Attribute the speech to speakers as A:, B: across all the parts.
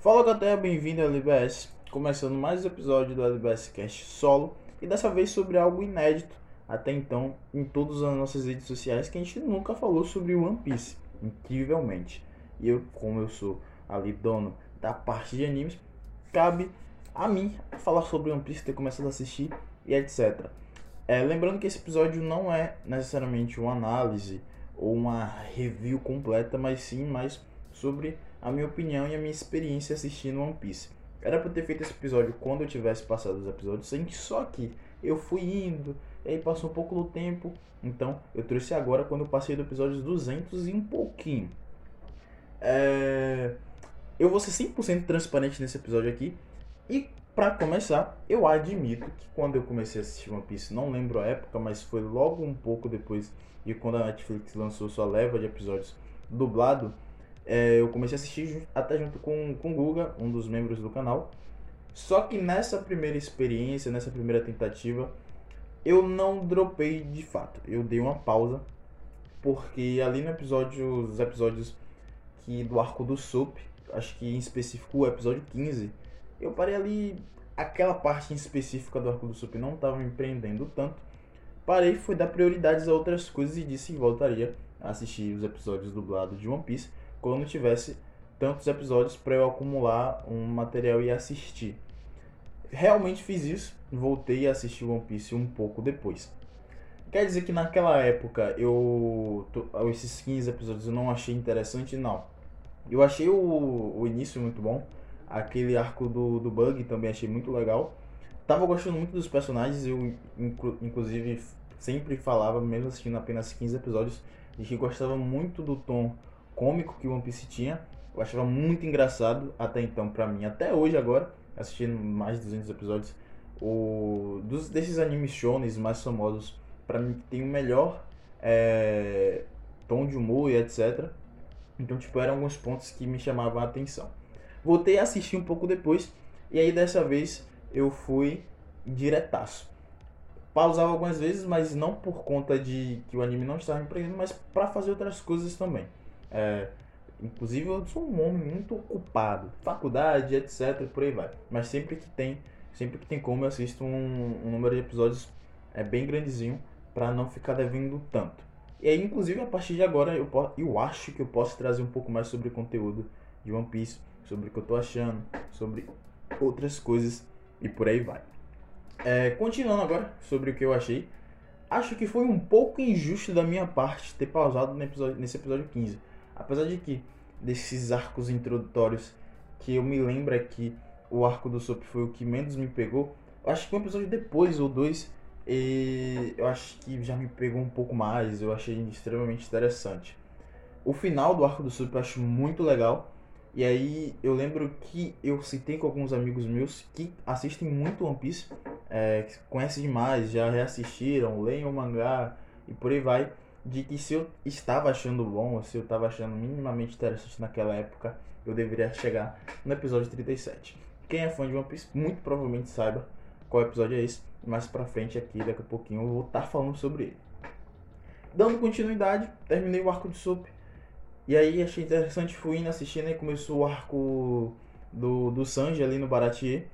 A: Fala galera, bem-vindo ao LBS, começando mais um episódio do LBS Cast solo e dessa vez sobre algo inédito até então em todas as nossas redes sociais que a gente nunca falou sobre One Piece, incrivelmente. E eu, como eu sou ali dono da parte de animes, cabe a mim falar sobre One Piece, ter começado a assistir e etc. É, lembrando que esse episódio não é necessariamente uma análise ou uma review completa, mas sim mais sobre a minha opinião e a minha experiência assistindo One Piece. Era pra ter feito esse episódio quando eu tivesse passado os episódios 100, só que eu fui indo, e aí passou um pouco do tempo, então eu trouxe agora quando eu passei do episódio 200 e um pouquinho. É... Eu vou ser 100% transparente nesse episódio aqui, e para começar, eu admito que quando eu comecei a assistir One Piece, não lembro a época, mas foi logo um pouco depois de quando a Netflix lançou sua leva de episódios dublado, é, eu comecei a assistir até junto com, com o Guga, um dos membros do canal. Só que nessa primeira experiência, nessa primeira tentativa, eu não dropei de fato. Eu dei uma pausa, porque ali no episódio, os episódios que do arco do Soap, acho que em específico o episódio 15, eu parei ali, aquela parte em específica do arco do Soap não estava me prendendo tanto. Parei, foi dar prioridades a outras coisas e disse que voltaria a assistir os episódios dublados de One Piece quando tivesse tantos episódios para eu acumular um material e assistir. Realmente fiz isso, voltei a assistir One Piece um pouco depois. Quer dizer que naquela época eu esses 15 episódios eu não achei interessante? Não. Eu achei o, o início muito bom. Aquele arco do, do Bug também achei muito legal. Tava gostando muito dos personagens, eu inclusive sempre falava, mesmo assistindo apenas 15 episódios, de que gostava muito do tom cômico que One Piece tinha. Eu achava muito engraçado até então para mim, até hoje agora, assistindo mais de 200 episódios, o dos desses animes shonen mais famosos, para mim tem o melhor é, tom de humor e etc. Então, tipo, eram alguns pontos que me chamavam a atenção. Voltei a assistir um pouco depois e aí dessa vez eu fui diretaço. Pausava algumas vezes, mas não por conta de que o anime não estava me prendendo, mas para fazer outras coisas também. É, inclusive eu sou um homem muito ocupado, faculdade, etc, por aí vai. Mas sempre que tem, sempre que tem como eu assisto um, um número de episódios é bem grandezinho para não ficar devendo tanto. E aí, inclusive, a partir de agora eu, eu acho que eu posso trazer um pouco mais sobre conteúdo de One Piece, sobre o que eu tô achando, sobre outras coisas e por aí vai. É, continuando agora sobre o que eu achei, acho que foi um pouco injusto da minha parte ter pausado episódio, nesse episódio 15 Apesar de que desses arcos introdutórios que eu me lembro que o arco do Sop foi o que menos me pegou, acho que um episódio depois ou dois e eu acho que já me pegou um pouco mais, eu achei extremamente interessante. O final do arco do Sop eu acho muito legal. E aí eu lembro que eu citei com alguns amigos meus que assistem muito One Piece, é, que conhecem demais, já reassistiram, leem o mangá e por aí vai de que se eu estava achando bom, se eu estava achando minimamente interessante naquela época, eu deveria chegar no episódio 37. Quem é fã de One Piece muito provavelmente saiba qual episódio é esse. Mais pra frente aqui, daqui a pouquinho, eu vou estar tá falando sobre ele. Dando continuidade, terminei o arco de Soap. E aí achei interessante, fui indo assistindo e começou o arco do, do Sanji ali no Baratier.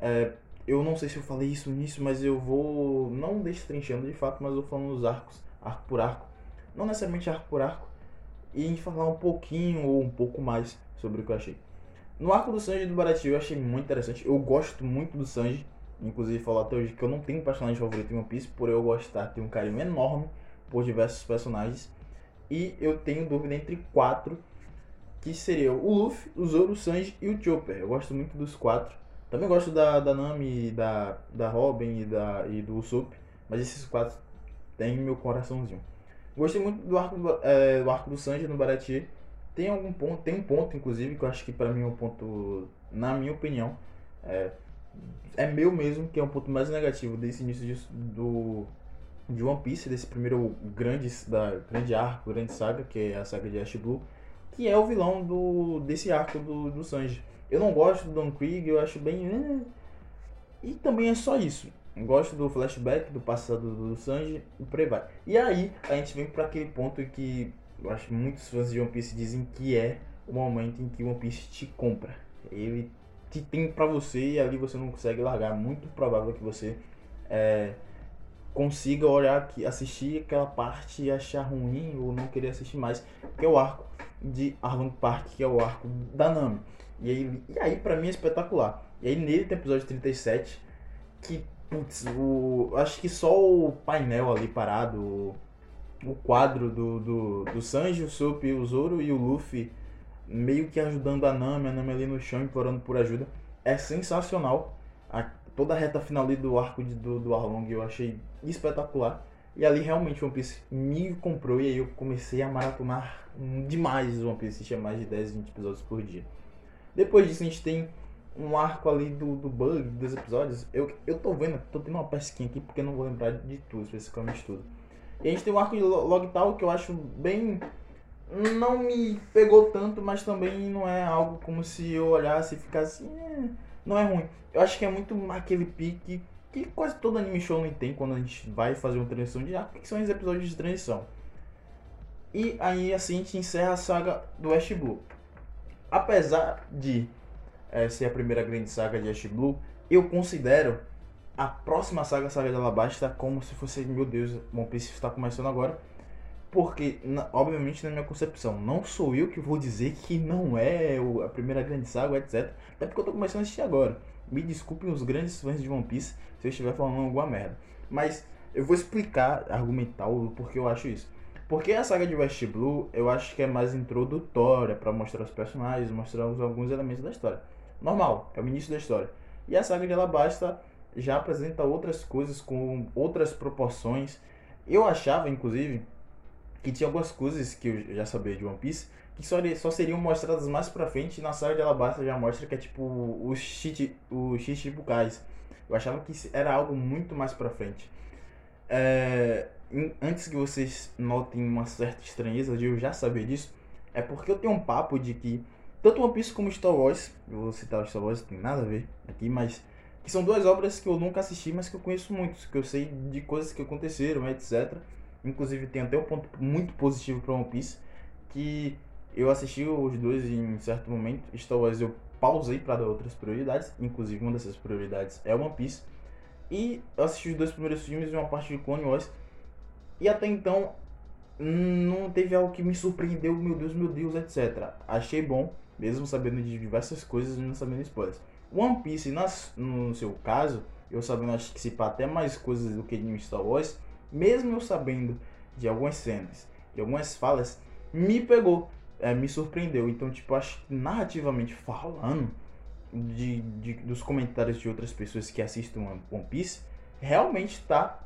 A: É, eu não sei se eu falei isso nisso, mas eu vou não destrinchando de fato, mas eu vou falando dos arcos arco por arco, não necessariamente arco por arco, e falar um pouquinho ou um pouco mais sobre o que eu achei. No arco do Sanji do Baratie eu achei muito interessante, eu gosto muito do Sanji, inclusive falar até hoje que eu não tenho personagem favorito em One Piece, por eu gostar, tenho um carinho enorme por diversos personagens, e eu tenho dúvida entre quatro, que seria o Luffy, o Zoro, o Sanji e o Chopper. Eu gosto muito dos quatro. Também gosto da, da Nami, da, da Robin e, da, e do Usopp, mas esses quatro tem meu coraçãozinho. Gostei muito do arco do, é, do, arco do Sanji no Baratie. Tem algum ponto, tem um ponto, inclusive, que eu acho que para mim é um ponto, na minha opinião, é, é meu mesmo, que é um ponto mais negativo desse início do, de One Piece, desse primeiro grande, da, grande arco, grande saga, que é a saga de Ash Blue, que é o vilão do, desse arco do, do Sanji. Eu não gosto do Don Krieg, eu acho bem. Eh, e também é só isso. Gosto do flashback do passado do Sanji e por aí vai. E aí a gente vem para aquele ponto que eu acho que muitos fãs de One Piece dizem que é o momento em que One Piece te compra. Ele te tem pra você e ali você não consegue largar. Muito provável que você é, consiga olhar aqui, assistir aquela parte e achar ruim ou não querer assistir mais, que é o arco de Arlong Park, que é o arco da Nami. E aí, e aí pra mim é espetacular. E aí nele tem o episódio 37, que, putz, o, acho que só o painel ali parado, o, o quadro do, do, do Sanji, o Soap, o Zoro e o Luffy meio que ajudando a Nami, a Nami ali no chão implorando por ajuda, é sensacional. Toda a reta final ali do arco de, do, do Arlong eu achei espetacular. E ali realmente One Piece me comprou e aí eu comecei a maratonar demais One Piece, tinha mais de 10, 20 episódios por dia. Depois disso a gente tem um arco ali do, do bug dos episódios. Eu, eu tô vendo, tô tendo uma pesquinha aqui porque eu não vou lembrar de tudo, especificamente tudo. E a gente tem um arco de Logtal que eu acho bem. Não me pegou tanto, mas também não é algo como se eu olhasse e ficasse. Eh, não é ruim. Eu acho que é muito aquele pique que quase todo anime show não tem quando a gente vai fazer uma transição de arco, que são os episódios de transição. E aí assim a gente encerra a saga do West Blue. Apesar de é, ser a primeira grande saga de Ash Blue, eu considero a próxima saga, a saga de Alabasta, como se fosse, meu Deus, One Piece está começando agora. Porque, obviamente, na minha concepção, não sou eu que vou dizer que não é a primeira grande saga, etc. Até porque eu estou começando a assistir agora. Me desculpem os grandes fãs de One Piece se eu estiver falando alguma merda. Mas eu vou explicar, argumentar o porquê eu acho isso. Porque a saga de West Blue eu acho que é mais introdutória para mostrar os personagens, mostrar alguns elementos da história. Normal, é o início da história. E a saga de Alabasta já apresenta outras coisas com outras proporções. Eu achava, inclusive, que tinha algumas coisas que eu já sabia de One Piece que só, só seriam mostradas mais pra frente na saga de Alabasta já mostra que é tipo os Shichibukais. Eu achava que era algo muito mais pra frente. É, antes que vocês notem uma certa estranheza de eu já saber disso, é porque eu tenho um papo de que tanto One Piece como Star Wars, eu vou citar Star Wars, não tem nada a ver aqui, mas que são duas obras que eu nunca assisti, mas que eu conheço muito, que eu sei de coisas que aconteceram, etc. Inclusive tem até um ponto muito positivo para One Piece, que eu assisti os dois em certo momento. Star Wars eu pausei para dar outras prioridades, inclusive uma dessas prioridades é One Piece. E eu assisti os dois primeiros filmes e uma parte de Clone Wars. E até então não teve algo que me surpreendeu, meu Deus, meu Deus, etc. Achei bom, mesmo sabendo de diversas coisas e não sabendo spoilers. One Piece, nas, no seu caso, eu sabendo acho que se pá até mais coisas do que em Star Wars, mesmo eu sabendo de algumas cenas e algumas falas, me pegou, é, me surpreendeu. Então, tipo, acho que narrativamente falando, de, de, dos comentários de outras pessoas que assistem One Piece, realmente está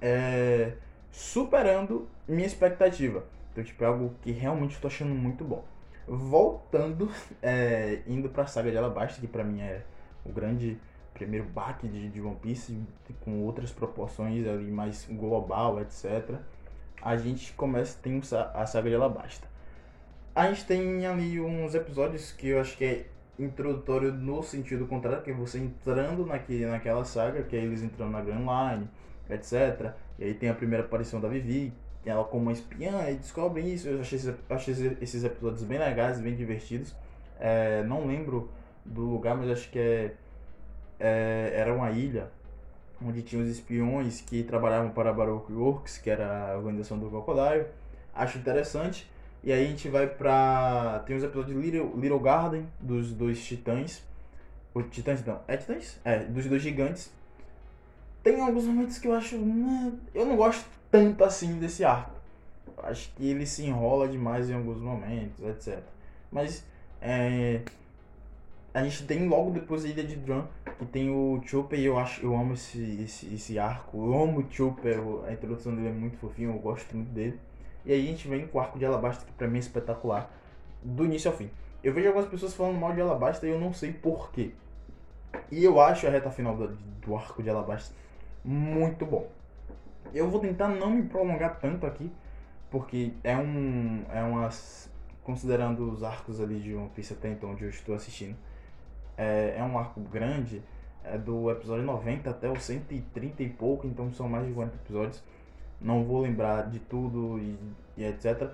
A: é, superando minha expectativa. Então, tipo, é algo que realmente estou achando muito bom. Voltando, é, indo pra saga de Alabasta, que pra mim é o grande primeiro baque de, de One Piece, com outras proporções ali mais global, etc. A gente começa, tem a saga de Alabasta. A gente tem ali uns episódios que eu acho que é introdutório no sentido contrário, que é você entrando naquele, naquela saga, que é eles entrando na Grand Line, etc. E aí tem a primeira aparição da Vivi, ela como uma espiã e descobre isso. Eu achei, achei esses episódios bem legais, bem divertidos. É, não lembro do lugar, mas acho que é, é, era uma ilha onde tinha os espiões que trabalhavam para a Baroque Works, que era a organização do Crocodile. Acho interessante. E aí a gente vai pra. Tem os episódios de Little, Little Garden, dos dois titãs. O titãs não. É titãs? É, dos dois gigantes. Tem alguns momentos que eu acho. Né, eu não gosto tanto assim desse arco. Acho que ele se enrola demais em alguns momentos, etc. Mas é, a gente tem logo depois a Ilha de Drum, que tem o Chopper e eu acho eu amo esse, esse, esse arco. Eu amo o Chopper, a introdução dele é muito fofinho, eu gosto muito dele. E aí a gente vem com o arco de Alabasta, que pra mim é espetacular, do início ao fim. Eu vejo algumas pessoas falando mal de Alabasta e eu não sei porquê. E eu acho a reta final do, do arco de Alabasta muito bom. Eu vou tentar não me prolongar tanto aqui, porque é um. É umas. Considerando os arcos ali de One Piece até então, onde eu estou assistindo, é, é um arco grande, é do episódio 90 até o 130 e pouco, então são mais de 40 episódios. Não vou lembrar de tudo e, e etc.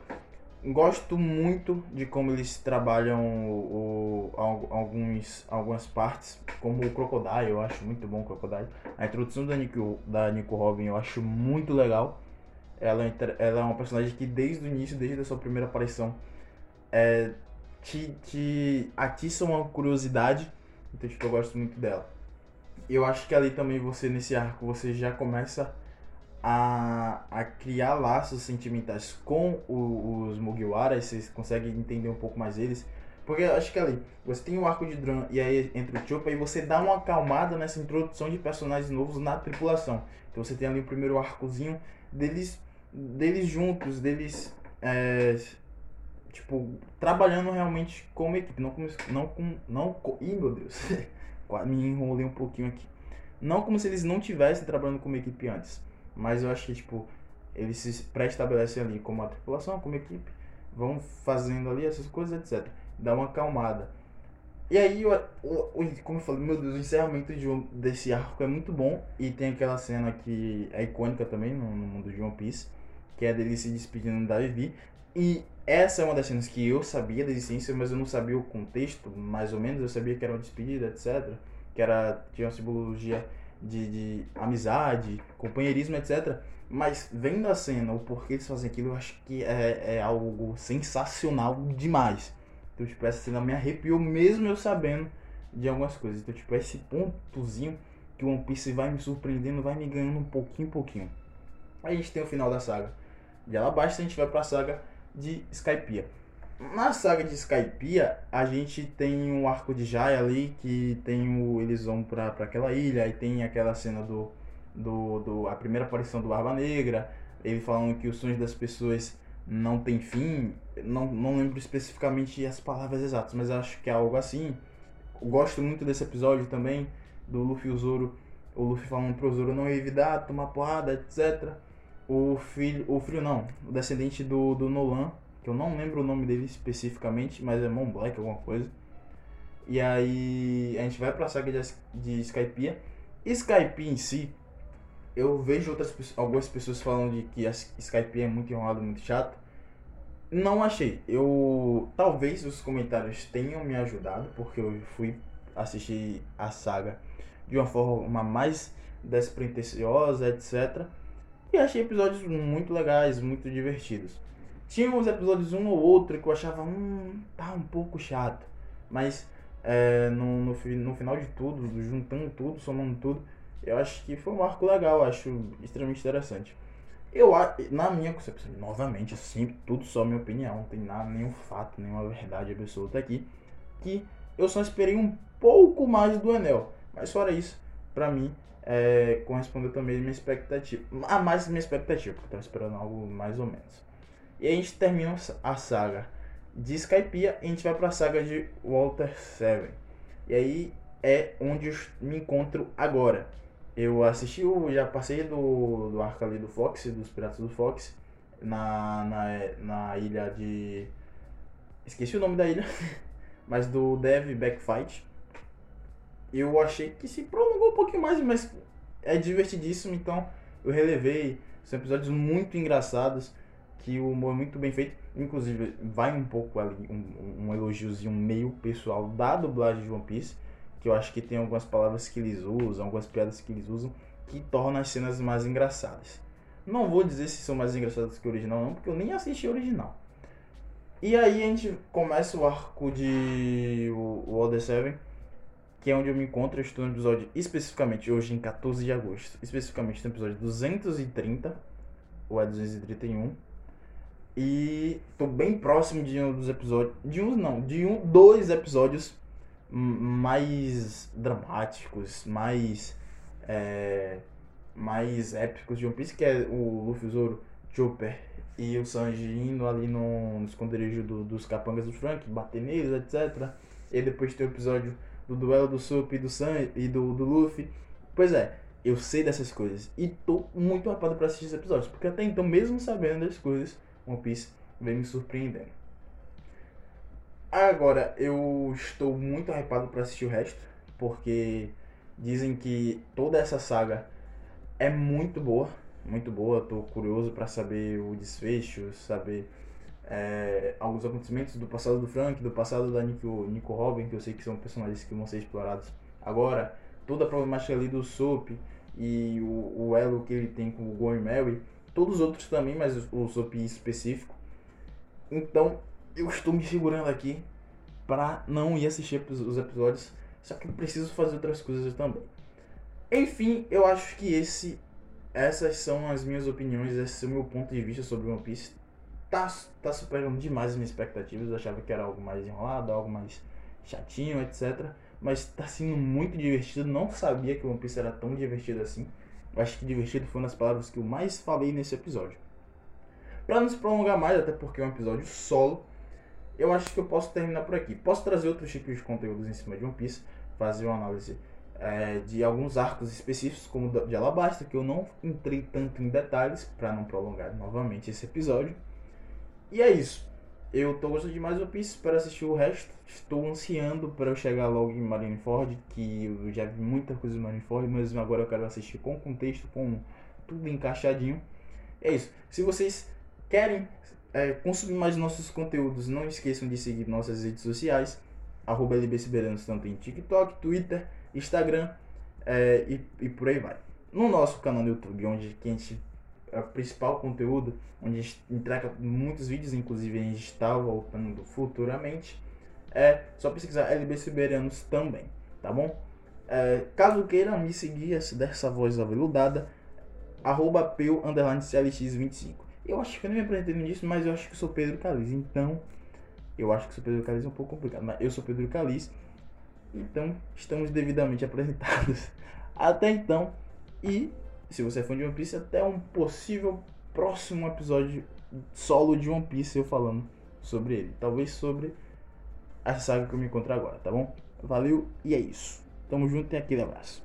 A: gosto muito de como eles trabalham o, o, alguns, algumas partes, como o Crocodile, eu acho muito bom o Crocodile. A introdução da Nico, da Nico Robin eu acho muito legal. Ela, ela é uma personagem que desde o início, desde a sua primeira aparição, é, te, te atiça uma curiosidade. Então, tipo, eu gosto muito dela. Eu acho que ali também você, nesse arco, você já começa a, a criar laços sentimentais com o, os Mugiwaras, vocês conseguem entender um pouco mais eles. Porque eu acho que ali, você tem o arco de Dran e aí entra o Chopper e você dá uma acalmada nessa introdução de personagens novos na tripulação. Então você tem ali o primeiro arcozinho deles, deles juntos, deles é, tipo, trabalhando realmente como equipe, não como não com não com, ih, meu Deus. me enrolei um pouquinho aqui. Não como se eles não tivessem trabalhando como equipe antes. Mas eu acho que, tipo, eles se pré-estabelecem ali como a tripulação, como equipe, vão fazendo ali essas coisas, etc. Dá uma acalmada. E aí, como eu falei, meu Deus, o encerramento de, desse arco é muito bom. E tem aquela cena que é icônica também no, no mundo de One Piece, que é dele se despedindo da Vivi. E essa é uma das cenas que eu sabia da existência, mas eu não sabia o contexto, mais ou menos. Eu sabia que era uma despedida, etc. Que era, tinha uma simbologia de, de amizade, companheirismo, etc. Mas vendo a cena, o porquê eles fazem aquilo, eu acho que é, é algo sensacional demais. Então, tipo, essa cena me arrepiou mesmo eu sabendo de algumas coisas. Então, tipo, esse pontozinho que o One Piece vai me surpreendendo, vai me ganhando um pouquinho, pouquinho. Aí a gente tem o final da saga. De Alabasta a gente vai pra saga de Skypiea. Na saga de Skypiea, a gente tem um arco de Jaya ali, que tem o. Eles vão pra, pra aquela ilha, e tem aquela cena do, do, do. a primeira aparição do Barba Negra, ele falando que os sonhos das pessoas não tem fim. Não, não lembro especificamente as palavras exatas, mas acho que é algo assim. Gosto muito desse episódio também, do Luffy e o Zoro. O Luffy falando pro Zoro não evitar, tomar porrada, etc. O filho. O filho não, o descendente do, do Nolan que eu não lembro o nome dele especificamente, mas é Mon Black, alguma coisa. E aí a gente vai pra saga de, de Skypiea. Skype em si, eu vejo outras algumas pessoas falando de que a é muito enrolado, muito chato. Não achei. Eu talvez os comentários tenham me ajudado, porque eu fui assistir a saga de uma forma mais despretensiosa, etc. E achei episódios muito legais, muito divertidos. Tinha uns episódios, um ou outro, que eu achava, hum, tá um pouco chato. Mas é, no, no, no final de tudo, juntando tudo, somando tudo, eu acho que foi um arco legal, acho extremamente interessante. Eu, na minha concepção, novamente, assim, tudo só minha opinião, não tem nada, nenhum fato, nenhuma verdade absoluta aqui, que eu só esperei um pouco mais do Enel. Mas fora isso, pra mim, é, correspondeu também a minha expectativa. A mais minha expectativa, porque eu tava esperando algo mais ou menos. E a gente termina a saga de Skypiea e a gente vai pra saga de Walter Seven. E aí é onde eu me encontro agora. Eu assisti, o, já passei do, do arco ali do Fox, dos Piratas do Fox, na, na, na ilha de. Esqueci o nome da ilha, mas do Dev Backfight. Eu achei que se prolongou um pouquinho mais, mas é divertidíssimo, então eu relevei. São episódios muito engraçados que o humor é muito bem feito. Inclusive, vai um pouco ali, um, um elogiozinho meio pessoal da dublagem de One Piece, que eu acho que tem algumas palavras que eles usam, algumas piadas que eles usam, que tornam as cenas mais engraçadas. Não vou dizer se são mais engraçadas que o original, não, porque eu nem assisti o original. E aí a gente começa o arco de o, o The Seven, que é onde eu me encontro. Eu estou no episódio especificamente hoje, em 14 de agosto, especificamente no episódio 230, ou é 231 e tô bem próximo de um dos episódios. De um não, de um, dois episódios mais dramáticos, mais. É, mais épicos de One Piece, que é o Luffy, Zoro, Chopper e o Sanji indo ali no, no esconderijo do, dos capangas do Frank, bater neles, etc. E depois tem o episódio do duelo do Soap e do Sanji e do, do Luffy. Pois é, eu sei dessas coisas e tô muito hypado pra assistir esses episódios, porque até então, mesmo sabendo das coisas, One Piece vem me surpreendendo. Agora, eu estou muito hypado para assistir o resto, porque dizem que toda essa saga é muito boa, muito boa. Estou curioso para saber o desfecho, saber é, alguns acontecimentos do passado do Frank, do passado da Nico, Nico Robin, que eu sei que são personagens que vão ser explorados agora, toda a problemática ali do Soap e o, o elo que ele tem com o Going Mary, todos os outros também, mas o, o Soap específico. Então, eu estou me segurando aqui para não ir assistir os episódios, só que eu preciso fazer outras coisas também. Enfim, eu acho que esse essas são as minhas opiniões, esse é o meu ponto de vista sobre One Piece. Tá, tá superando demais as minhas expectativas. Eu achava que era algo mais enrolado, algo mais chatinho, etc. Mas tá sendo muito divertido. Não sabia que One Piece era tão divertido assim. Eu acho que divertido foi uma das palavras que eu mais falei nesse episódio. Para não se prolongar mais, até porque é um episódio solo, eu acho que eu posso terminar por aqui. Posso trazer outros tipos de conteúdos em cima de One Piece, fazer uma análise é, de alguns arcos específicos, como de Alabasta, que eu não entrei tanto em detalhes para não prolongar novamente esse episódio. E é isso. Eu tô gostando de mais One Piece para assistir o resto. Estou ansiando para eu chegar logo em Marineford, que eu já vi muita coisa em Marineford, mas agora eu quero assistir com contexto, com tudo encaixadinho. É isso. Se vocês querem é, consumir mais nossos conteúdos, não esqueçam de seguir nossas redes sociais, arroba tanto em TikTok, Twitter, Instagram é, e, e por aí vai. No nosso canal no YouTube, onde a gente é o principal conteúdo, onde a gente entrega muitos vídeos, inclusive a gente está voltando futuramente, é só pesquisar LB Siberianos também, tá bom? É, caso queira me seguir dessa voz aveludada, arroba peu, underline CLX25. Eu acho que eu nem me apresentei nisso, mas eu acho que sou Pedro Caliz, então eu acho que sou Pedro Caliz é um pouco complicado, mas eu sou Pedro Caliz então, estamos devidamente apresentados até então. E, se você é fã de One Piece, até um possível próximo episódio solo de One Piece eu falando sobre ele. Talvez sobre a saga que eu me encontro agora, tá bom? Valeu e é isso. Tamo junto e aquele abraço.